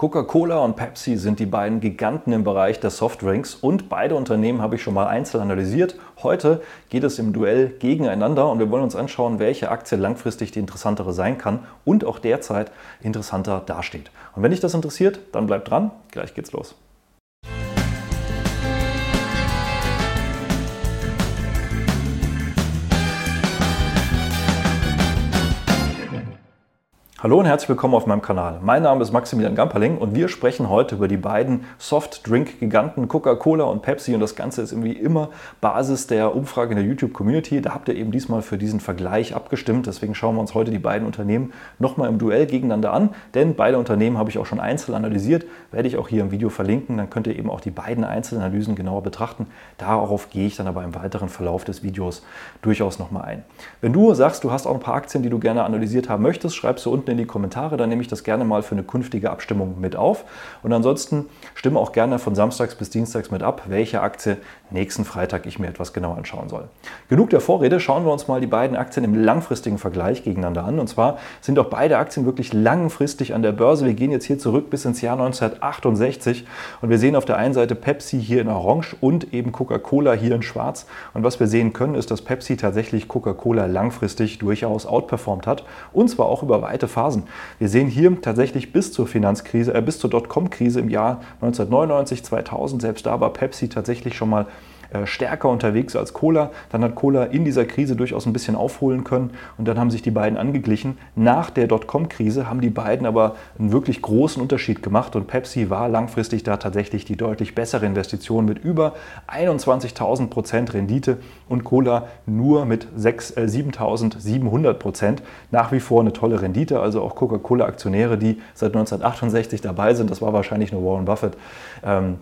Coca-Cola und Pepsi sind die beiden Giganten im Bereich der Softdrinks und beide Unternehmen habe ich schon mal einzeln analysiert. Heute geht es im Duell gegeneinander und wir wollen uns anschauen, welche Aktie langfristig die interessantere sein kann und auch derzeit interessanter dasteht. Und wenn dich das interessiert, dann bleib dran, gleich geht's los. Hallo und herzlich willkommen auf meinem Kanal. Mein Name ist Maximilian Gamperling und wir sprechen heute über die beiden Soft-Drink-Giganten Coca-Cola und Pepsi und das Ganze ist irgendwie immer Basis der Umfrage in der YouTube-Community. Da habt ihr eben diesmal für diesen Vergleich abgestimmt. Deswegen schauen wir uns heute die beiden Unternehmen nochmal im Duell gegeneinander an, denn beide Unternehmen habe ich auch schon einzeln analysiert, werde ich auch hier im Video verlinken. Dann könnt ihr eben auch die beiden Einzelanalysen genauer betrachten. Darauf gehe ich dann aber im weiteren Verlauf des Videos durchaus nochmal ein. Wenn du sagst, du hast auch ein paar Aktien, die du gerne analysiert haben möchtest, schreibst du unten in die Kommentare, dann nehme ich das gerne mal für eine künftige Abstimmung mit auf. Und ansonsten stimme auch gerne von Samstags bis Dienstags mit ab, welche Aktie nächsten Freitag ich mir etwas genauer anschauen soll. Genug der Vorrede, schauen wir uns mal die beiden Aktien im langfristigen Vergleich gegeneinander an. Und zwar sind auch beide Aktien wirklich langfristig an der Börse. Wir gehen jetzt hier zurück bis ins Jahr 1968 und wir sehen auf der einen Seite Pepsi hier in Orange und eben Coca-Cola hier in Schwarz. Und was wir sehen können, ist, dass Pepsi tatsächlich Coca-Cola langfristig durchaus outperformt hat und zwar auch über weite Phasen Phasen. Wir sehen hier tatsächlich bis zur Finanzkrise, äh, bis zur Dotcom-Krise im Jahr 1999, 2000, selbst da war Pepsi tatsächlich schon mal stärker unterwegs als Cola. Dann hat Cola in dieser Krise durchaus ein bisschen aufholen können und dann haben sich die beiden angeglichen. Nach der Dotcom-Krise haben die beiden aber einen wirklich großen Unterschied gemacht und Pepsi war langfristig da tatsächlich die deutlich bessere Investition mit über 21.000 Prozent Rendite und Cola nur mit äh, 7.700 Prozent. Nach wie vor eine tolle Rendite, also auch Coca-Cola-Aktionäre, die seit 1968 dabei sind, das war wahrscheinlich nur Warren Buffett. Ähm,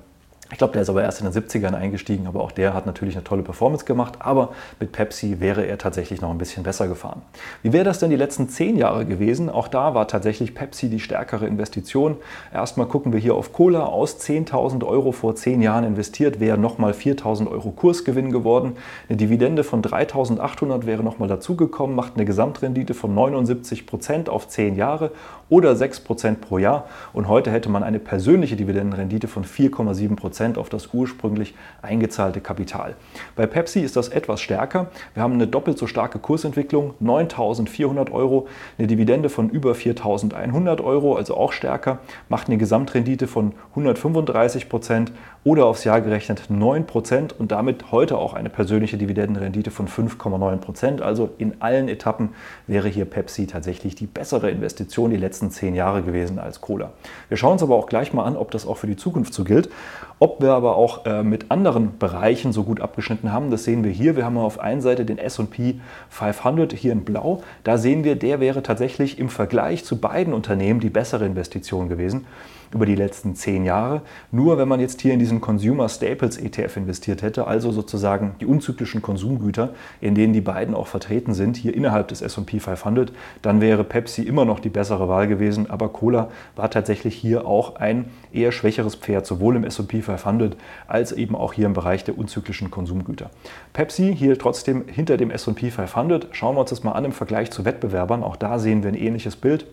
ich glaube, der ist aber erst in den 70ern eingestiegen, aber auch der hat natürlich eine tolle Performance gemacht. Aber mit Pepsi wäre er tatsächlich noch ein bisschen besser gefahren. Wie wäre das denn die letzten zehn Jahre gewesen? Auch da war tatsächlich Pepsi die stärkere Investition. Erstmal gucken wir hier auf Cola. Aus 10.000 Euro vor zehn Jahren investiert wäre nochmal 4.000 Euro Kursgewinn geworden. Eine Dividende von 3.800 wäre nochmal dazugekommen, macht eine Gesamtrendite von 79 Prozent auf zehn Jahre oder 6 Prozent pro Jahr. Und heute hätte man eine persönliche Dividendenrendite von 4,7 Prozent Prozent auf das ursprünglich eingezahlte Kapital. Bei Pepsi ist das etwas stärker. Wir haben eine doppelt so starke Kursentwicklung, 9.400 Euro, eine Dividende von über 4.100 Euro, also auch stärker, macht eine Gesamtrendite von 135 Prozent oder aufs Jahr gerechnet 9 Prozent und damit heute auch eine persönliche Dividendenrendite von 5,9 Prozent. Also in allen Etappen wäre hier Pepsi tatsächlich die bessere Investition die letzten zehn Jahre gewesen als Cola. Wir schauen uns aber auch gleich mal an, ob das auch für die Zukunft so gilt. Ob wir aber auch äh, mit anderen Bereichen so gut abgeschnitten haben, das sehen wir hier. Wir haben auf einer Seite den SP 500 hier in Blau. Da sehen wir, der wäre tatsächlich im Vergleich zu beiden Unternehmen die bessere Investition gewesen über die letzten zehn Jahre. Nur wenn man jetzt hier in diesen Consumer Staples ETF investiert hätte, also sozusagen die unzyklischen Konsumgüter, in denen die beiden auch vertreten sind, hier innerhalb des SP 500, dann wäre Pepsi immer noch die bessere Wahl gewesen. Aber Cola war tatsächlich hier auch ein eher schwächeres Pferd, sowohl im SP 500 als eben auch hier im Bereich der unzyklischen Konsumgüter. Pepsi hier trotzdem hinter dem SP 500. Schauen wir uns das mal an im Vergleich zu Wettbewerbern. Auch da sehen wir ein ähnliches Bild.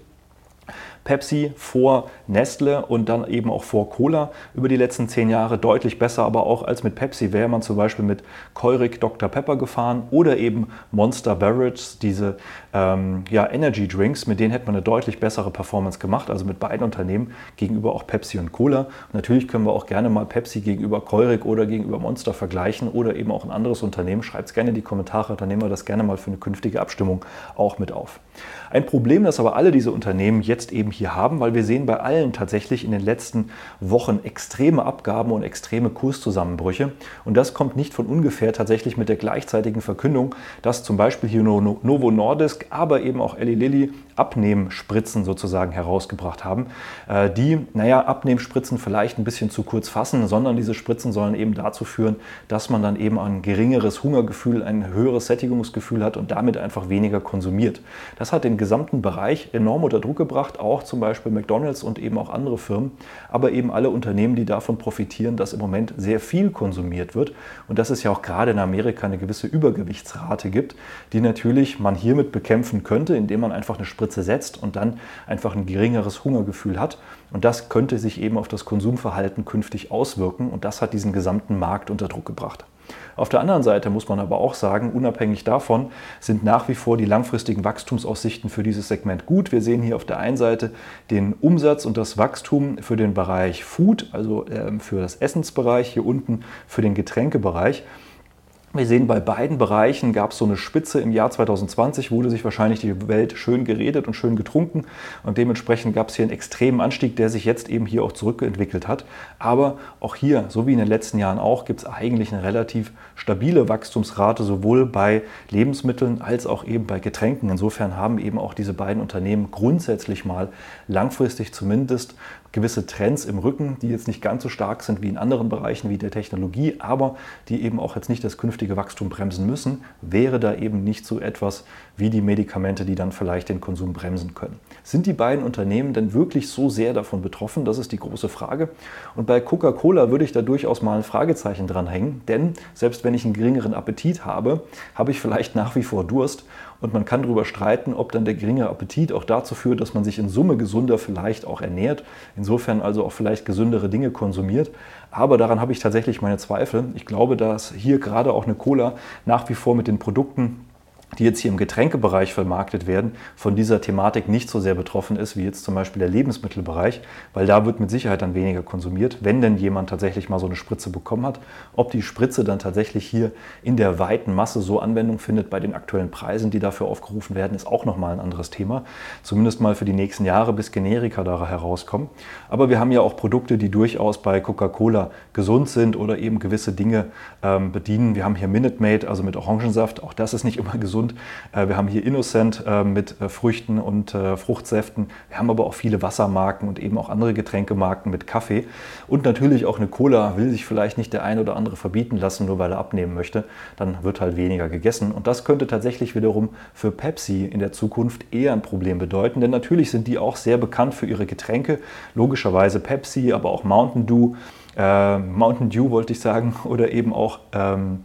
Pepsi vor Nestle und dann eben auch vor Cola über die letzten zehn Jahre deutlich besser, aber auch als mit Pepsi wäre man zum Beispiel mit Keurig Dr. Pepper gefahren oder eben Monster Beverage, diese ähm, ja, Energy Drinks, mit denen hätte man eine deutlich bessere Performance gemacht, also mit beiden Unternehmen gegenüber auch Pepsi und Cola. Und natürlich können wir auch gerne mal Pepsi gegenüber Keurig oder gegenüber Monster vergleichen oder eben auch ein anderes Unternehmen. Schreibt es gerne in die Kommentare, dann nehmen wir das gerne mal für eine künftige Abstimmung auch mit auf. Ein Problem, das aber alle diese Unternehmen jetzt eben hier haben, weil wir sehen bei allen tatsächlich in den letzten Wochen extreme Abgaben und extreme Kurszusammenbrüche. Und das kommt nicht von ungefähr tatsächlich mit der gleichzeitigen Verkündung, dass zum Beispiel hier Novo Nordisk, aber eben auch Eli Lilly Abnehmspritzen sozusagen herausgebracht haben, äh, die, naja, Abnehmspritzen vielleicht ein bisschen zu kurz fassen, sondern diese Spritzen sollen eben dazu führen, dass man dann eben ein geringeres Hungergefühl, ein höheres Sättigungsgefühl hat und damit einfach weniger konsumiert. Das hat den gesamten Bereich enorm unter Druck gebracht, auch zum Beispiel McDonald's und eben auch andere Firmen, aber eben alle Unternehmen, die davon profitieren, dass im Moment sehr viel konsumiert wird und dass es ja auch gerade in Amerika eine gewisse Übergewichtsrate gibt, die natürlich man hiermit bekämpfen könnte, indem man einfach eine Spritze Spritze setzt und dann einfach ein geringeres Hungergefühl hat. Und das könnte sich eben auf das Konsumverhalten künftig auswirken und das hat diesen gesamten Markt unter Druck gebracht. Auf der anderen Seite muss man aber auch sagen, unabhängig davon sind nach wie vor die langfristigen Wachstumsaussichten für dieses Segment gut. Wir sehen hier auf der einen Seite den Umsatz und das Wachstum für den Bereich Food, also ähm, für das Essensbereich, hier unten für den Getränkebereich. Wir sehen, bei beiden Bereichen gab es so eine Spitze im Jahr 2020, wurde sich wahrscheinlich die Welt schön geredet und schön getrunken und dementsprechend gab es hier einen extremen Anstieg, der sich jetzt eben hier auch zurückentwickelt hat. Aber auch hier, so wie in den letzten Jahren auch, gibt es eigentlich eine relativ stabile Wachstumsrate, sowohl bei Lebensmitteln als auch eben bei Getränken. Insofern haben eben auch diese beiden Unternehmen grundsätzlich mal langfristig zumindest gewisse Trends im Rücken, die jetzt nicht ganz so stark sind wie in anderen Bereichen wie der Technologie, aber die eben auch jetzt nicht das künftige Wachstum bremsen müssen, wäre da eben nicht so etwas wie die Medikamente, die dann vielleicht den Konsum bremsen können. Sind die beiden Unternehmen denn wirklich so sehr davon betroffen? Das ist die große Frage. Und bei Coca-Cola würde ich da durchaus mal ein Fragezeichen dran hängen, denn selbst wenn ich einen geringeren Appetit habe, habe ich vielleicht nach wie vor Durst und man kann darüber streiten, ob dann der geringe Appetit auch dazu führt, dass man sich in Summe gesunder vielleicht auch ernährt. Insofern also auch vielleicht gesündere Dinge konsumiert. Aber daran habe ich tatsächlich meine Zweifel. Ich glaube, dass hier gerade auch eine Cola nach wie vor mit den Produkten die jetzt hier im Getränkebereich vermarktet werden, von dieser Thematik nicht so sehr betroffen ist, wie jetzt zum Beispiel der Lebensmittelbereich, weil da wird mit Sicherheit dann weniger konsumiert, wenn denn jemand tatsächlich mal so eine Spritze bekommen hat. Ob die Spritze dann tatsächlich hier in der weiten Masse so Anwendung findet bei den aktuellen Preisen, die dafür aufgerufen werden, ist auch nochmal ein anderes Thema. Zumindest mal für die nächsten Jahre, bis Generika da herauskommen. Aber wir haben ja auch Produkte, die durchaus bei Coca-Cola gesund sind oder eben gewisse Dinge ähm, bedienen. Wir haben hier Minute Maid, also mit Orangensaft. Auch das ist nicht immer gesund gesund. Äh, wir haben hier Innocent äh, mit äh, Früchten und Fruchtsäften. Wir haben aber auch viele Wassermarken und eben auch andere Getränkemarken mit Kaffee. Und natürlich auch eine Cola will sich vielleicht nicht der ein oder andere verbieten lassen, nur weil er abnehmen möchte. Dann wird halt weniger gegessen. Und das könnte tatsächlich wiederum für Pepsi in der Zukunft eher ein Problem bedeuten. Denn natürlich sind die auch sehr bekannt für ihre Getränke. Logischerweise Pepsi, aber auch Mountain Dew. Äh, Mountain Dew wollte ich sagen, oder eben auch ähm,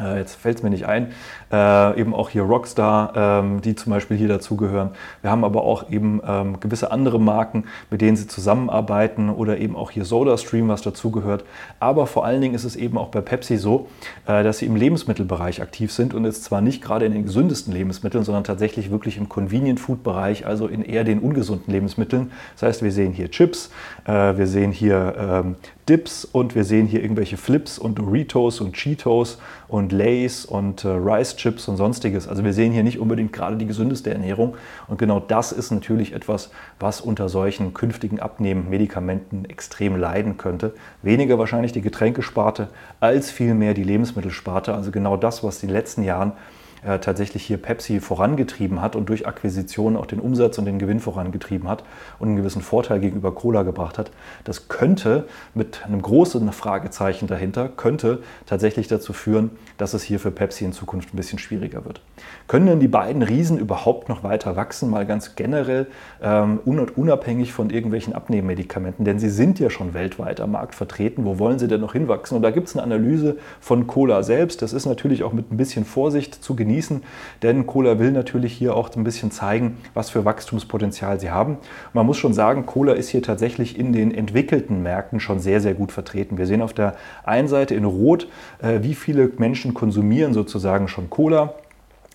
äh, jetzt fällt es mir nicht ein, äh, eben auch hier Rockstar, ähm, die zum Beispiel hier dazugehören. Wir haben aber auch eben ähm, gewisse andere Marken, mit denen sie zusammenarbeiten oder eben auch hier SodaStream, was dazugehört. Aber vor allen Dingen ist es eben auch bei Pepsi so, äh, dass sie im Lebensmittelbereich aktiv sind und jetzt zwar nicht gerade in den gesündesten Lebensmitteln, sondern tatsächlich wirklich im Convenient Food Bereich, also in eher den ungesunden Lebensmitteln. Das heißt, wir sehen hier Chips, äh, wir sehen hier ähm, Dips und wir sehen hier irgendwelche Flips und Doritos und Cheetos und Lays und äh, Rice Chips und sonstiges. Also wir sehen hier nicht unbedingt gerade die gesündeste Ernährung und genau das ist natürlich etwas, was unter solchen künftigen Abnehmen-Medikamenten extrem leiden könnte. Weniger wahrscheinlich die Getränkesparte als vielmehr die Lebensmittelsparte. Also genau das, was in den letzten Jahren äh, tatsächlich hier Pepsi vorangetrieben hat und durch Akquisitionen auch den Umsatz und den Gewinn vorangetrieben hat und einen gewissen Vorteil gegenüber Cola gebracht hat. Das könnte mit einem großen Fragezeichen dahinter, könnte tatsächlich dazu führen, dass es hier für Pepsi in Zukunft ein bisschen schwieriger wird. Können denn die beiden Riesen überhaupt noch weiter wachsen, mal ganz generell ähm, unabhängig von irgendwelchen Abnehmmedikamenten? Denn sie sind ja schon weltweit am Markt vertreten. Wo wollen sie denn noch hinwachsen? Und da gibt es eine Analyse von Cola selbst. Das ist natürlich auch mit ein bisschen Vorsicht zu genießen genießen, denn Cola will natürlich hier auch ein bisschen zeigen, was für Wachstumspotenzial sie haben. Man muss schon sagen, Cola ist hier tatsächlich in den entwickelten Märkten schon sehr, sehr gut vertreten. Wir sehen auf der einen Seite in Rot, äh, wie viele Menschen konsumieren sozusagen schon Cola.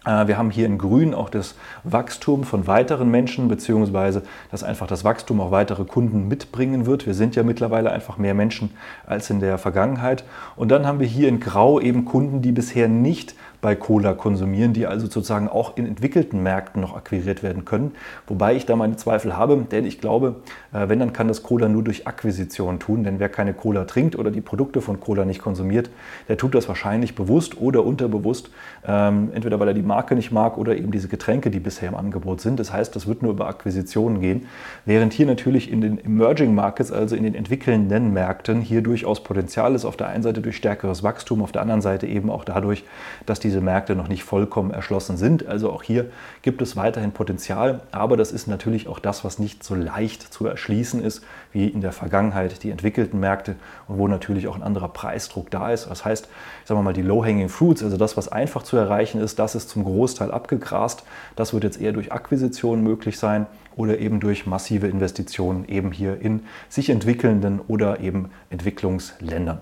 Äh, wir haben hier in Grün auch das Wachstum von weiteren Menschen, beziehungsweise dass einfach das Wachstum auch weitere Kunden mitbringen wird. Wir sind ja mittlerweile einfach mehr Menschen als in der Vergangenheit. Und dann haben wir hier in Grau eben Kunden, die bisher nicht bei Cola konsumieren, die also sozusagen auch in entwickelten Märkten noch akquiriert werden können. Wobei ich da meine Zweifel habe, denn ich glaube, äh, wenn, dann kann das Cola nur durch Akquisition tun. Denn wer keine Cola trinkt oder die Produkte von Cola nicht konsumiert, der tut das wahrscheinlich bewusst oder unterbewusst, ähm, entweder weil er die Marke nicht mag oder eben diese Getränke, die bisher im Angebot sind. Das heißt, das wird nur über Akquisitionen gehen. Während hier natürlich in den Emerging Markets, also in den entwickelnden Märkten, hier durchaus Potenzial ist. Auf der einen Seite durch stärkeres Wachstum, auf der anderen Seite eben auch dadurch, dass diese diese Märkte noch nicht vollkommen erschlossen sind. Also auch hier gibt es weiterhin Potenzial, aber das ist natürlich auch das, was nicht so leicht zu erschließen ist wie in der Vergangenheit die entwickelten Märkte und wo natürlich auch ein anderer Preisdruck da ist. Das heißt, sagen wir mal, die Low-Hanging Fruits, also das, was einfach zu erreichen ist, das ist zum Großteil abgegrast. Das wird jetzt eher durch Akquisitionen möglich sein oder eben durch massive Investitionen eben hier in sich entwickelnden oder eben Entwicklungsländern.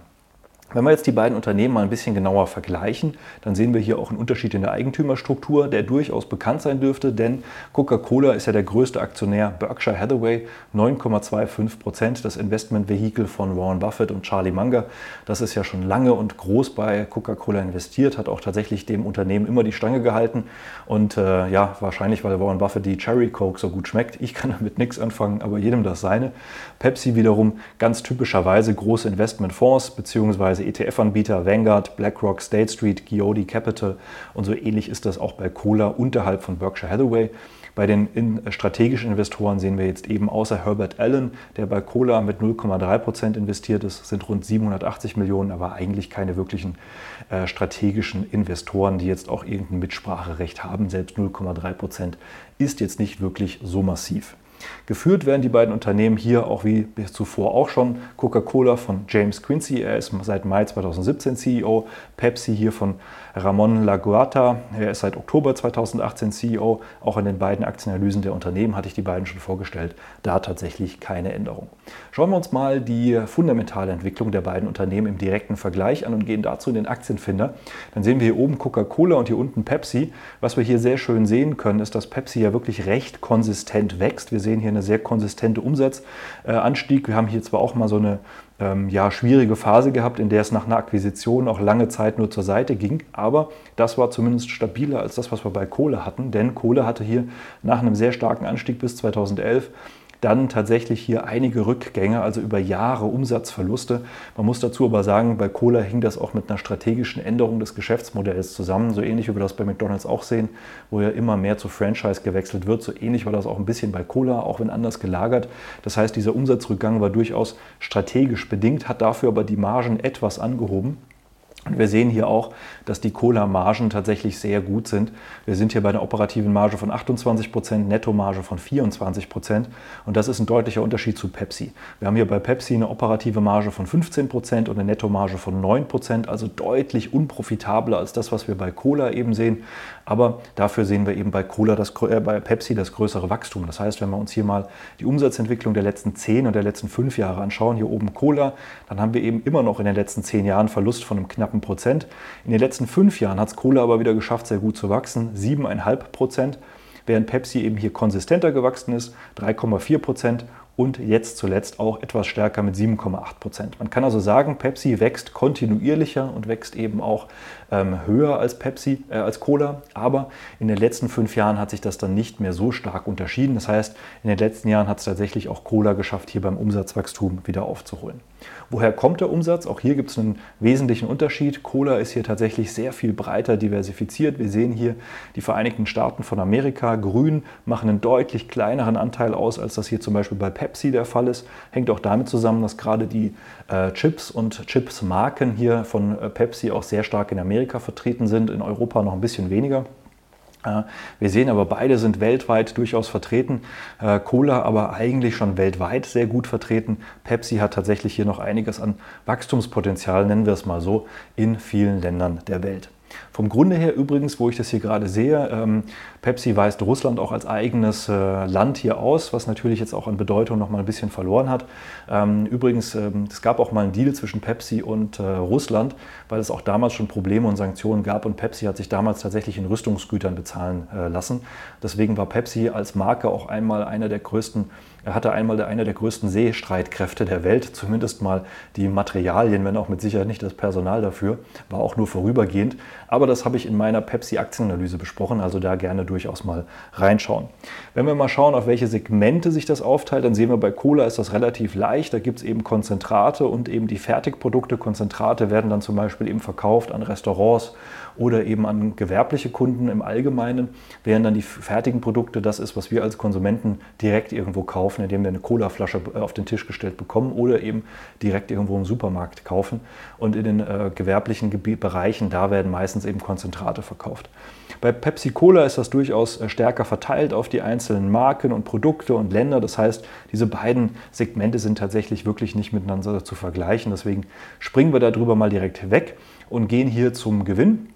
Wenn wir jetzt die beiden Unternehmen mal ein bisschen genauer vergleichen, dann sehen wir hier auch einen Unterschied in der Eigentümerstruktur, der durchaus bekannt sein dürfte, denn Coca-Cola ist ja der größte Aktionär Berkshire Hathaway, 9,25 Prozent, das Investmentvehikel von Warren Buffett und Charlie Munger. Das ist ja schon lange und groß bei Coca-Cola investiert, hat auch tatsächlich dem Unternehmen immer die Stange gehalten und äh, ja, wahrscheinlich, weil Warren Buffett die Cherry Coke so gut schmeckt. Ich kann damit nichts anfangen, aber jedem das seine. Pepsi wiederum ganz typischerweise große Investmentfonds bzw. ETF-Anbieter Vanguard, BlackRock, State Street, Giodi Capital und so ähnlich ist das auch bei Cola unterhalb von Berkshire Hathaway. Bei den in strategischen Investoren sehen wir jetzt eben außer Herbert Allen, der bei Cola mit 0,3 Prozent investiert ist, sind rund 780 Millionen, aber eigentlich keine wirklichen äh, strategischen Investoren, die jetzt auch irgendein Mitspracherecht haben. Selbst 0,3 Prozent ist jetzt nicht wirklich so massiv. Geführt werden die beiden Unternehmen hier auch wie zuvor auch schon. Coca-Cola von James Quincy, er ist seit Mai 2017 CEO. Pepsi hier von Ramon Laguata, er ist seit Oktober 2018 CEO. Auch in den beiden Aktienanalysen der Unternehmen hatte ich die beiden schon vorgestellt. Da tatsächlich keine Änderung. Schauen wir uns mal die fundamentale Entwicklung der beiden Unternehmen im direkten Vergleich an und gehen dazu in den Aktienfinder. Dann sehen wir hier oben Coca-Cola und hier unten Pepsi. Was wir hier sehr schön sehen können, ist, dass Pepsi ja wirklich recht konsistent wächst. Wir sehen hier eine sehr konsistente Umsatzanstieg. Wir haben hier zwar auch mal so eine ähm, ja, schwierige Phase gehabt, in der es nach einer Akquisition auch lange Zeit nur zur Seite ging. Aber das war zumindest stabiler als das, was wir bei Kohle hatten. Denn Kohle hatte hier nach einem sehr starken Anstieg bis 2011 dann tatsächlich hier einige Rückgänge, also über Jahre Umsatzverluste. Man muss dazu aber sagen, bei Cola hing das auch mit einer strategischen Änderung des Geschäftsmodells zusammen, so ähnlich wie wir das bei McDonald's auch sehen, wo ja immer mehr zu Franchise gewechselt wird. So ähnlich war das auch ein bisschen bei Cola, auch wenn anders gelagert. Das heißt, dieser Umsatzrückgang war durchaus strategisch bedingt, hat dafür aber die Margen etwas angehoben. Und wir sehen hier auch, dass die Cola-Margen tatsächlich sehr gut sind. Wir sind hier bei einer operativen Marge von 28 Prozent, Nettomarge von 24 Prozent. Und das ist ein deutlicher Unterschied zu Pepsi. Wir haben hier bei Pepsi eine operative Marge von 15 Prozent und eine Nettomarge von 9 Prozent, also deutlich unprofitabler als das, was wir bei Cola eben sehen. Aber dafür sehen wir eben bei Cola, das, äh, bei Pepsi das größere Wachstum. Das heißt, wenn wir uns hier mal die Umsatzentwicklung der letzten 10 und der letzten 5 Jahre anschauen, hier oben Cola, dann haben wir eben immer noch in den letzten 10 Jahren Verlust von einem knappen Prozent. In den letzten fünf Jahren hat es Cola aber wieder geschafft, sehr gut zu wachsen, 7,5 Prozent, während Pepsi eben hier konsistenter gewachsen ist, 3,4 Prozent und jetzt zuletzt auch etwas stärker mit 7,8 Prozent. Man kann also sagen, Pepsi wächst kontinuierlicher und wächst eben auch höher als Pepsi, äh, als Cola. Aber in den letzten fünf Jahren hat sich das dann nicht mehr so stark unterschieden. Das heißt, in den letzten Jahren hat es tatsächlich auch Cola geschafft, hier beim Umsatzwachstum wieder aufzuholen. Woher kommt der Umsatz? Auch hier gibt es einen wesentlichen Unterschied. Cola ist hier tatsächlich sehr viel breiter diversifiziert. Wir sehen hier die Vereinigten Staaten von Amerika. Grün machen einen deutlich kleineren Anteil aus, als das hier zum Beispiel bei Pepsi der Fall ist. Hängt auch damit zusammen, dass gerade die äh, Chips und Chips-Marken hier von äh, Pepsi auch sehr stark in Amerika vertreten sind, in Europa noch ein bisschen weniger. Wir sehen aber, beide sind weltweit durchaus vertreten. Äh, Cola aber eigentlich schon weltweit sehr gut vertreten. Pepsi hat tatsächlich hier noch einiges an Wachstumspotenzial, nennen wir es mal so, in vielen Ländern der Welt. Vom Grunde her übrigens, wo ich das hier gerade sehe, ähm, Pepsi weist Russland auch als eigenes äh, Land hier aus, was natürlich jetzt auch an Bedeutung noch mal ein bisschen verloren hat. Ähm, übrigens, ähm, es gab auch mal einen Deal zwischen Pepsi und äh, Russland, weil es auch damals schon Probleme und Sanktionen gab und Pepsi hat sich damals tatsächlich in Rüstungsgütern bezahlen äh, lassen. Deswegen war Pepsi als Marke auch einmal einer der größten er hatte einmal einer der größten Seestreitkräfte der Welt, zumindest mal die Materialien, wenn auch mit Sicherheit nicht das Personal dafür, war auch nur vorübergehend. Aber das habe ich in meiner Pepsi-Aktienanalyse besprochen, also da gerne durchaus mal reinschauen. Wenn wir mal schauen, auf welche Segmente sich das aufteilt, dann sehen wir bei Cola ist das relativ leicht. Da gibt es eben Konzentrate und eben die Fertigprodukte. Konzentrate werden dann zum Beispiel eben verkauft an Restaurants oder eben an gewerbliche Kunden im Allgemeinen, während dann die fertigen Produkte das ist, was wir als Konsumenten direkt irgendwo kaufen, indem wir eine Colaflasche äh, auf den Tisch gestellt bekommen oder eben direkt irgendwo im Supermarkt kaufen. Und in den äh, gewerblichen Gebiet, Bereichen, da werden meistens eben eben Konzentrate verkauft. Bei Pepsi Cola ist das durchaus äh, stärker verteilt auf die einzelnen Marken und Produkte und Länder. Das heißt, diese beiden Segmente sind tatsächlich wirklich nicht miteinander zu vergleichen. Deswegen springen wir darüber mal direkt weg und gehen hier zum Gewinn.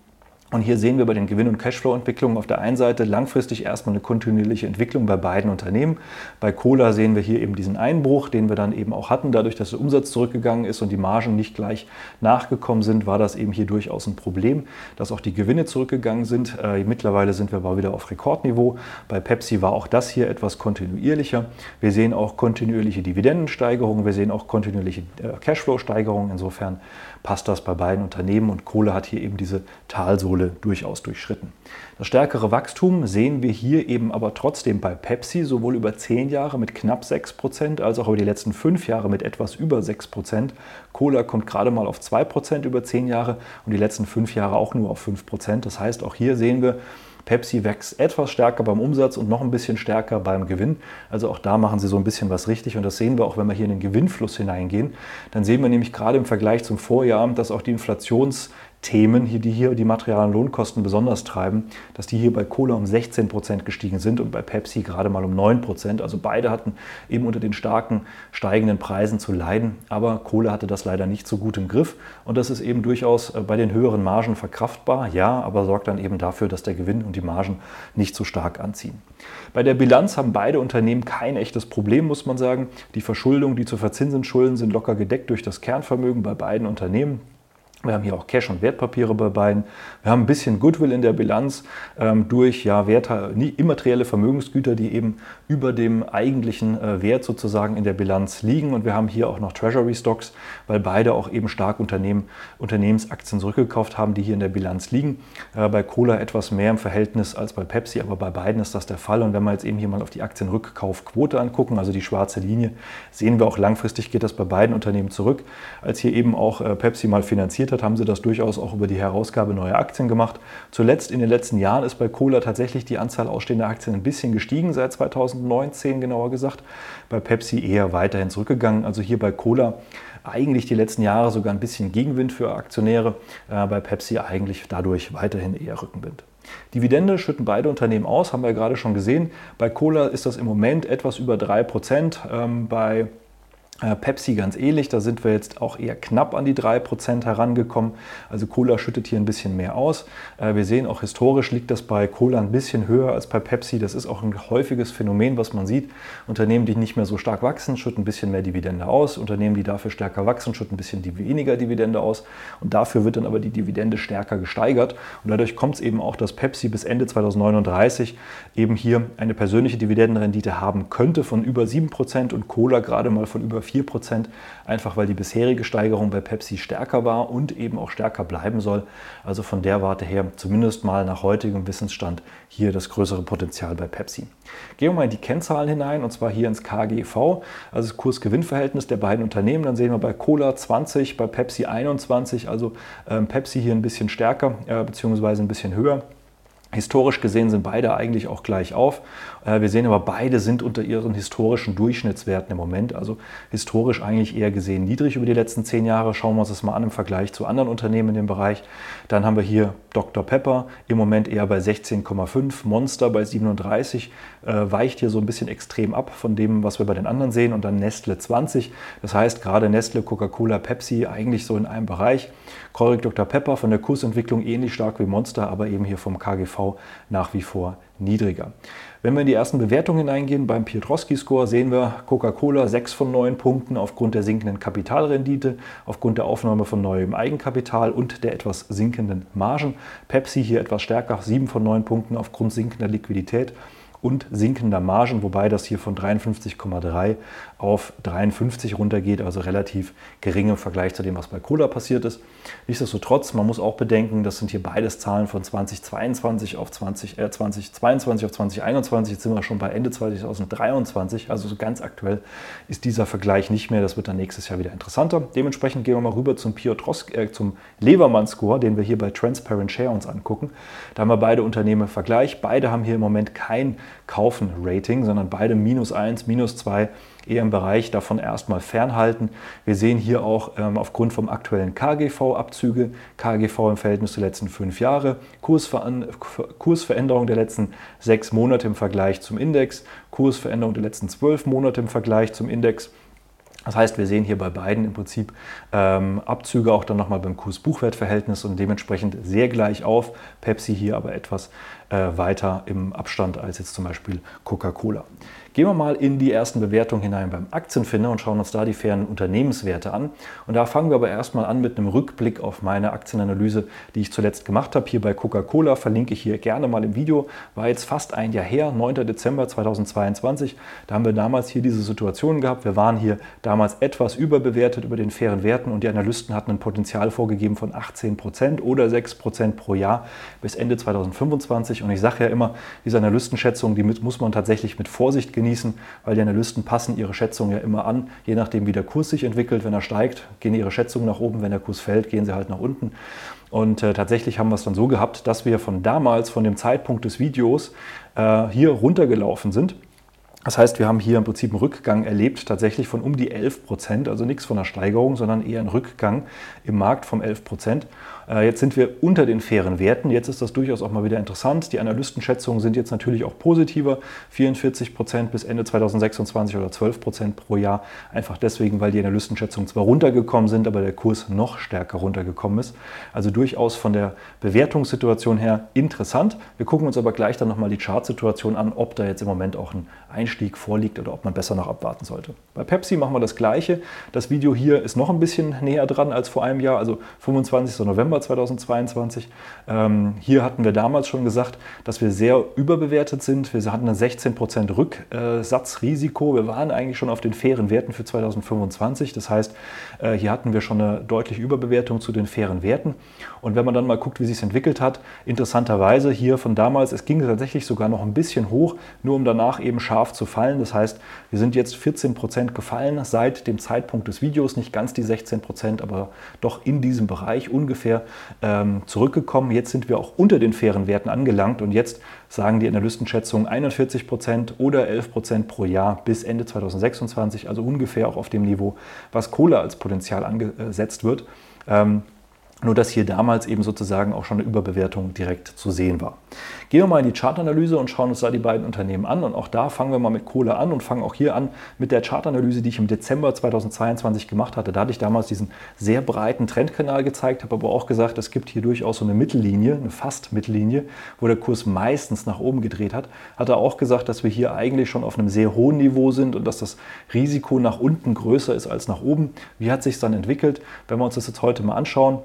Und hier sehen wir bei den Gewinn- und Cashflow-Entwicklungen auf der einen Seite langfristig erstmal eine kontinuierliche Entwicklung bei beiden Unternehmen. Bei Cola sehen wir hier eben diesen Einbruch, den wir dann eben auch hatten. Dadurch, dass der Umsatz zurückgegangen ist und die Margen nicht gleich nachgekommen sind, war das eben hier durchaus ein Problem, dass auch die Gewinne zurückgegangen sind. Äh, mittlerweile sind wir aber wieder auf Rekordniveau. Bei Pepsi war auch das hier etwas kontinuierlicher. Wir sehen auch kontinuierliche Dividendensteigerungen, wir sehen auch kontinuierliche äh, Cashflow-Steigerungen. Insofern passt das bei beiden Unternehmen und Kohle hat hier eben diese Talsohle durchaus durchschritten. Das stärkere Wachstum sehen wir hier eben aber trotzdem bei Pepsi, sowohl über 10 Jahre mit knapp 6% als auch über die letzten 5 Jahre mit etwas über 6%. Cola kommt gerade mal auf 2% über 10 Jahre und die letzten 5 Jahre auch nur auf 5%. Das heißt, auch hier sehen wir, Pepsi wächst etwas stärker beim Umsatz und noch ein bisschen stärker beim Gewinn. Also auch da machen sie so ein bisschen was richtig und das sehen wir auch, wenn wir hier in den Gewinnfluss hineingehen. Dann sehen wir nämlich gerade im Vergleich zum Vorjahr, dass auch die Inflations- Themen, hier, die hier die Material- und Lohnkosten besonders treiben, dass die hier bei Cola um 16 Prozent gestiegen sind und bei Pepsi gerade mal um 9 Prozent. Also beide hatten eben unter den starken steigenden Preisen zu leiden, aber Cola hatte das leider nicht so gut im Griff und das ist eben durchaus äh, bei den höheren Margen verkraftbar, ja, aber sorgt dann eben dafür, dass der Gewinn und die Margen nicht so stark anziehen. Bei der Bilanz haben beide Unternehmen kein echtes Problem, muss man sagen. Die Verschuldung, die zu verzinsen Schulden sind locker gedeckt durch das Kernvermögen bei beiden Unternehmen. Wir haben hier auch Cash und Wertpapiere bei beiden. Wir haben ein bisschen Goodwill in der Bilanz ähm, durch ja, Werte, immaterielle Vermögensgüter, die eben über dem eigentlichen äh, Wert sozusagen in der Bilanz liegen. Und wir haben hier auch noch Treasury Stocks, weil beide auch eben stark Unternehmen, Unternehmensaktien zurückgekauft haben, die hier in der Bilanz liegen. Äh, bei Cola etwas mehr im Verhältnis als bei Pepsi, aber bei beiden ist das der Fall. Und wenn wir jetzt eben hier mal auf die Aktienrückkaufquote angucken, also die schwarze Linie, sehen wir auch langfristig geht das bei beiden Unternehmen zurück, als hier eben auch äh, Pepsi mal finanziert hat, haben sie das durchaus auch über die Herausgabe neuer Aktien gemacht. Zuletzt in den letzten Jahren ist bei Cola tatsächlich die Anzahl ausstehender Aktien ein bisschen gestiegen, seit 2019 genauer gesagt. Bei Pepsi eher weiterhin zurückgegangen. Also hier bei Cola eigentlich die letzten Jahre sogar ein bisschen Gegenwind für Aktionäre, äh, bei Pepsi eigentlich dadurch weiterhin eher Rückenwind. Dividende schütten beide Unternehmen aus, haben wir ja gerade schon gesehen. Bei Cola ist das im Moment etwas über 3%. Ähm, bei Pepsi ganz ähnlich, da sind wir jetzt auch eher knapp an die 3% herangekommen. Also Cola schüttet hier ein bisschen mehr aus. Äh, wir sehen auch historisch liegt das bei Cola ein bisschen höher als bei Pepsi. Das ist auch ein häufiges Phänomen, was man sieht. Unternehmen, die nicht mehr so stark wachsen, schütten ein bisschen mehr Dividende aus. Unternehmen, die dafür stärker wachsen, schütten ein bisschen weniger Dividende aus. Und dafür wird dann aber die Dividende stärker gesteigert. Und dadurch kommt es eben auch, dass Pepsi bis Ende 2039 eben hier eine persönliche Dividendenrendite haben könnte von über 7% und Cola gerade mal von über 4 Prozent, einfach weil die bisherige Steigerung bei Pepsi stärker war und eben auch stärker bleiben soll. Also von der Warte her zumindest mal nach heutigem Wissensstand hier das größere Potenzial bei Pepsi. Gehen wir mal in die Kennzahlen hinein und zwar hier ins KGV, also das Kurs-Gewinn-Verhältnis der beiden Unternehmen. Dann sehen wir bei Cola 20, bei Pepsi 21, also ähm, Pepsi hier ein bisschen stärker äh, beziehungsweise ein bisschen höher. Historisch gesehen sind beide eigentlich auch gleich auf. Äh, wir sehen aber, beide sind unter ihren historischen Durchschnittswerten im Moment. Also historisch eigentlich eher gesehen niedrig über die letzten zehn Jahre. Schauen wir uns das mal an im Vergleich zu anderen Unternehmen in dem Bereich. Dann haben wir hier Dr. Pepper im Moment eher bei 16,5, Monster bei 37, äh, weicht hier so ein bisschen extrem ab von dem, was wir bei den anderen sehen. Und dann Nestle 20. Das heißt, gerade Nestle, Coca-Cola, Pepsi eigentlich so in einem Bereich. Korik Dr. Pepper von der Kursentwicklung ähnlich stark wie Monster, aber eben hier vom KGV nach wie vor niedriger. Wenn wir in die ersten Bewertungen hineingehen, beim Piotrowski-Score sehen wir Coca-Cola 6 von 9 Punkten aufgrund der sinkenden Kapitalrendite, aufgrund der Aufnahme von neuem Eigenkapital und der etwas sinkenden Margen. Pepsi hier etwas stärker, 7 von 9 Punkten aufgrund sinkender Liquidität und sinkender Margen, wobei das hier von 53,3 auf 53 runtergeht, also relativ gering im Vergleich zu dem, was bei Cola passiert ist. Nichtsdestotrotz, man muss auch bedenken, das sind hier beides Zahlen von 2022 auf 20, äh, 2022 auf 2021. Jetzt sind wir schon bei Ende 2023, also so ganz aktuell ist dieser Vergleich nicht mehr. Das wird dann nächstes Jahr wieder interessanter. Dementsprechend gehen wir mal rüber zum äh, zum Levermann-Score, den wir hier bei Transparent Share uns angucken. Da haben wir beide Unternehmen im Vergleich. Beide haben hier im Moment kein Kaufen-Rating, sondern beide minus 1, minus 2 eher im Bereich davon erstmal fernhalten. Wir sehen hier auch ähm, aufgrund vom aktuellen KGV Abzüge, KGV im Verhältnis der letzten fünf Jahre, Kursver Kursveränderung der letzten sechs Monate im Vergleich zum Index, Kursveränderung der letzten zwölf Monate im Vergleich zum Index. Das heißt, wir sehen hier bei beiden im Prinzip ähm, Abzüge auch dann nochmal beim Kurs-Buchwert-Verhältnis und dementsprechend sehr gleich auf. Pepsi hier aber etwas äh, weiter im Abstand als jetzt zum Beispiel Coca-Cola. Gehen wir mal in die ersten Bewertungen hinein beim Aktienfinder und schauen uns da die fairen Unternehmenswerte an. Und da fangen wir aber erstmal an mit einem Rückblick auf meine Aktienanalyse, die ich zuletzt gemacht habe. Hier bei Coca-Cola verlinke ich hier gerne mal im Video. War jetzt fast ein Jahr her, 9. Dezember 2022. Da haben wir damals hier diese Situation gehabt. Wir waren hier damals etwas überbewertet über den fairen Werten und die Analysten hatten ein Potenzial vorgegeben von 18 Prozent oder 6 Prozent pro Jahr bis Ende 2025. Und ich sage ja immer, diese Analystenschätzung, die muss man tatsächlich mit Vorsicht genießen genießen, weil die Analysten passen ihre Schätzungen ja immer an, je nachdem wie der Kurs sich entwickelt. Wenn er steigt, gehen ihre Schätzungen nach oben, wenn der Kurs fällt, gehen sie halt nach unten. Und äh, tatsächlich haben wir es dann so gehabt, dass wir von damals, von dem Zeitpunkt des Videos, äh, hier runtergelaufen sind. Das heißt, wir haben hier im Prinzip einen Rückgang erlebt, tatsächlich von um die 11 Prozent, also nichts von einer Steigerung, sondern eher ein Rückgang im Markt vom 11 Prozent. Äh, jetzt sind wir unter den fairen Werten. Jetzt ist das durchaus auch mal wieder interessant. Die Analystenschätzungen sind jetzt natürlich auch positiver. 44 Prozent bis Ende 2026 oder 12 Prozent pro Jahr. Einfach deswegen, weil die Analystenschätzungen zwar runtergekommen sind, aber der Kurs noch stärker runtergekommen ist. Also durchaus von der Bewertungssituation her interessant. Wir gucken uns aber gleich dann nochmal die Chartsituation an, ob da jetzt im Moment auch ein Einstieg vorliegt oder ob man besser noch abwarten sollte. Bei Pepsi machen wir das Gleiche. Das Video hier ist noch ein bisschen näher dran als vor einem Jahr, also 25. November November 2022. Ähm, hier hatten wir damals schon gesagt, dass wir sehr überbewertet sind. Wir hatten ein 16% Rücksatzrisiko. Wir waren eigentlich schon auf den fairen Werten für 2025. Das heißt, äh, hier hatten wir schon eine deutliche Überbewertung zu den fairen Werten. Und wenn man dann mal guckt, wie sich es entwickelt hat, interessanterweise hier von damals, es ging tatsächlich sogar noch ein bisschen hoch, nur um danach eben scharf zu fallen. Das heißt, wir sind jetzt 14% gefallen seit dem Zeitpunkt des Videos, nicht ganz die 16%, aber doch in diesem Bereich ungefähr ähm, zurückgekommen. Jetzt sind wir auch unter den fairen Werten angelangt und jetzt sagen die Analystenschätzungen 41 Prozent oder 11 Prozent pro Jahr bis Ende 2026, also ungefähr auch auf dem Niveau, was Kohle als Potenzial angesetzt wird. Ähm, nur dass hier damals eben sozusagen auch schon eine Überbewertung direkt zu sehen war. Gehen wir mal in die Chartanalyse und schauen uns da die beiden Unternehmen an. Und auch da fangen wir mal mit Kohle an und fangen auch hier an mit der Chartanalyse, die ich im Dezember 2022 gemacht hatte. Da hatte ich damals diesen sehr breiten Trendkanal gezeigt, habe aber auch gesagt, es gibt hier durchaus so eine Mittellinie, eine Fast-Mittellinie, wo der Kurs meistens nach oben gedreht hat. Hatte auch gesagt, dass wir hier eigentlich schon auf einem sehr hohen Niveau sind und dass das Risiko nach unten größer ist als nach oben. Wie hat sich dann entwickelt? Wenn wir uns das jetzt heute mal anschauen,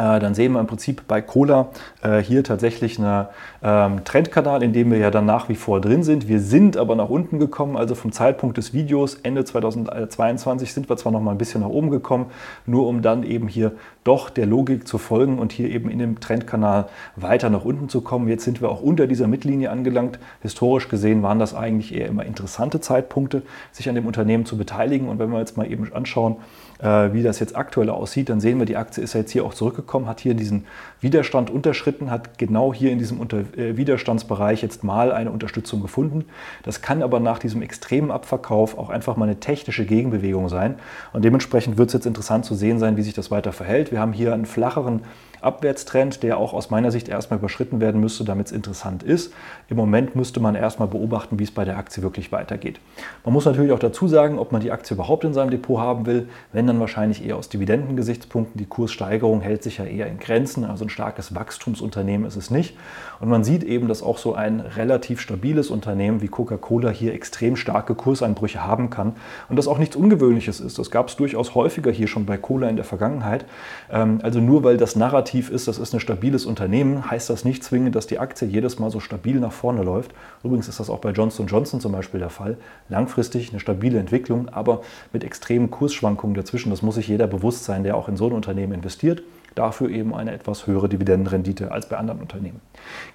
dann sehen wir im Prinzip bei Cola äh, hier tatsächlich einen ähm, Trendkanal, in dem wir ja dann nach wie vor drin sind. Wir sind aber nach unten gekommen, also vom Zeitpunkt des Videos Ende 2022 sind wir zwar noch mal ein bisschen nach oben gekommen, nur um dann eben hier doch der Logik zu folgen und hier eben in dem Trendkanal weiter nach unten zu kommen. Jetzt sind wir auch unter dieser Mittellinie angelangt. Historisch gesehen waren das eigentlich eher immer interessante Zeitpunkte, sich an dem Unternehmen zu beteiligen. Und wenn wir jetzt mal eben anschauen, äh, wie das jetzt aktuell aussieht, dann sehen wir, die Aktie ist ja jetzt hier auch zurückgekommen, hat hier diesen Widerstand unterschritten, hat genau hier in diesem Unter äh, Widerstandsbereich jetzt mal eine Unterstützung gefunden. Das kann aber nach diesem extremen Abverkauf auch einfach mal eine technische Gegenbewegung sein. Und dementsprechend wird es jetzt interessant zu sehen sein, wie sich das weiter verhält. Wir haben hier einen flacheren Abwärtstrend, der auch aus meiner Sicht erstmal überschritten werden müsste, damit es interessant ist. Im Moment müsste man erstmal beobachten, wie es bei der Aktie wirklich weitergeht. Man muss natürlich auch dazu sagen, ob man die Aktie überhaupt in seinem Depot haben will, wenn dann wahrscheinlich eher aus Dividendengesichtspunkten. Die Kurssteigerung hält sich ja eher in Grenzen, also ein starkes Wachstumsunternehmen ist es nicht. Und man sieht eben, dass auch so ein relativ stabiles Unternehmen wie Coca-Cola hier extrem starke Kurseinbrüche haben kann und das auch nichts Ungewöhnliches ist. Das gab es durchaus häufiger hier schon bei Cola in der Vergangenheit. Ähm, also nur weil das Narrativ ist, das ist ein stabiles Unternehmen, heißt das nicht zwingend, dass die Aktie jedes Mal so stabil nach vorne läuft. Übrigens ist das auch bei Johnson Johnson zum Beispiel der Fall. Langfristig eine stabile Entwicklung, aber mit extremen Kursschwankungen dazwischen. Das muss sich jeder bewusst sein, der auch in so ein Unternehmen investiert. Dafür eben eine etwas höhere Dividendenrendite als bei anderen Unternehmen.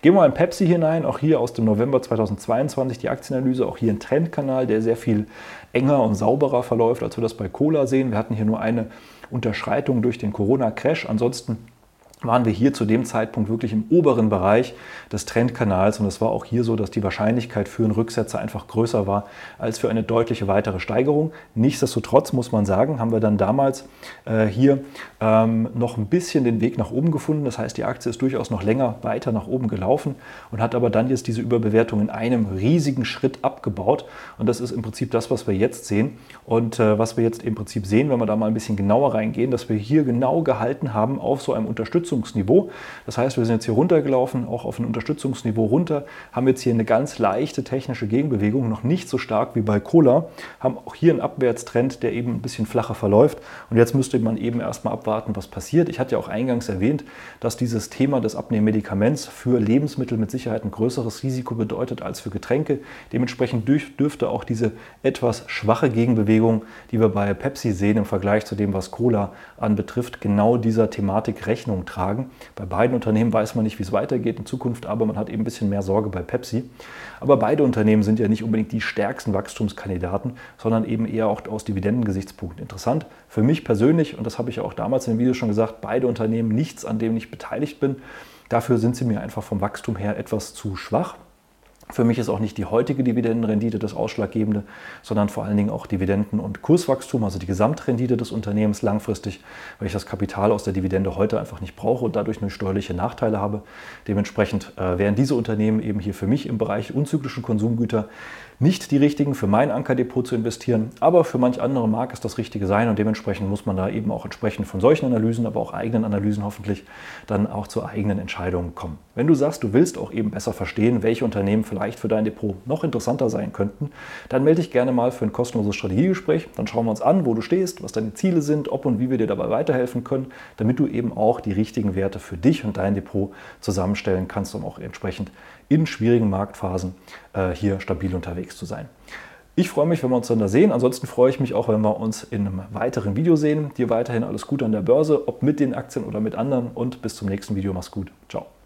Gehen wir mal in Pepsi hinein, auch hier aus dem November 2022 die Aktienanalyse, auch hier ein Trendkanal, der sehr viel enger und sauberer verläuft, als wir das bei Cola sehen. Wir hatten hier nur eine Unterschreitung durch den Corona-Crash. Ansonsten waren wir hier zu dem Zeitpunkt wirklich im oberen Bereich des Trendkanals und es war auch hier so, dass die Wahrscheinlichkeit für einen Rücksetzer einfach größer war als für eine deutliche weitere Steigerung. Nichtsdestotrotz muss man sagen, haben wir dann damals äh, hier ähm, noch ein bisschen den Weg nach oben gefunden. Das heißt, die Aktie ist durchaus noch länger weiter nach oben gelaufen und hat aber dann jetzt diese Überbewertung in einem riesigen Schritt abgebaut und das ist im Prinzip das, was wir jetzt sehen und äh, was wir jetzt im Prinzip sehen, wenn wir da mal ein bisschen genauer reingehen, dass wir hier genau gehalten haben auf so einem Unterstützungsniveau Unterstützungsniveau. Das heißt, wir sind jetzt hier runtergelaufen, auch auf ein Unterstützungsniveau runter, haben jetzt hier eine ganz leichte technische Gegenbewegung, noch nicht so stark wie bei Cola, haben auch hier einen Abwärtstrend, der eben ein bisschen flacher verläuft. Und jetzt müsste man eben erstmal abwarten, was passiert. Ich hatte ja auch eingangs erwähnt, dass dieses Thema des Abnehmmedikaments für Lebensmittel mit Sicherheit ein größeres Risiko bedeutet als für Getränke. Dementsprechend dürfte auch diese etwas schwache Gegenbewegung, die wir bei Pepsi sehen im Vergleich zu dem, was Cola anbetrifft, genau dieser Thematik Rechnung tragen tragen. Bei beiden Unternehmen weiß man nicht, wie es weitergeht in Zukunft, aber man hat eben ein bisschen mehr Sorge bei Pepsi. Aber beide Unternehmen sind ja nicht unbedingt die stärksten Wachstumskandidaten, sondern eben eher auch aus Dividendengesichtspunkten interessant. Für mich persönlich, und das habe ich ja auch damals in dem Video schon gesagt, beide Unternehmen nichts, an dem ich beteiligt bin. Dafür sind sie mir einfach vom Wachstum her etwas zu schwach. Für mich ist auch nicht die heutige Dividendenrendite das Ausschlaggebende, sondern vor allen Dingen auch Dividenden- und Kurswachstum, also die Gesamtrendite des Unternehmens langfristig, weil ich das Kapital aus der Dividende heute einfach nicht brauche und dadurch nur steuerliche Nachteile habe. Dementsprechend äh, wären diese Unternehmen eben hier für mich im Bereich unzyklischen Konsumgüter nicht die richtigen für mein Ankerdepot zu investieren, aber für manch andere mag es das Richtige sein und dementsprechend muss man da eben auch entsprechend von solchen Analysen, aber auch eigenen Analysen hoffentlich dann auch zu eigenen Entscheidungen kommen. Wenn du sagst, du willst auch eben besser verstehen, welche Unternehmen vielleicht für dein Depot noch interessanter sein könnten, dann melde dich gerne mal für ein kostenloses Strategiegespräch. Dann schauen wir uns an, wo du stehst, was deine Ziele sind, ob und wie wir dir dabei weiterhelfen können, damit du eben auch die richtigen Werte für dich und dein Depot zusammenstellen kannst, um auch entsprechend in schwierigen Marktphasen äh, hier stabil unterwegs zu sein. Ich freue mich, wenn wir uns dann da sehen. Ansonsten freue ich mich auch, wenn wir uns in einem weiteren Video sehen. Dir weiterhin alles Gute an der Börse, ob mit den Aktien oder mit anderen. Und bis zum nächsten Video. Mach's gut. Ciao.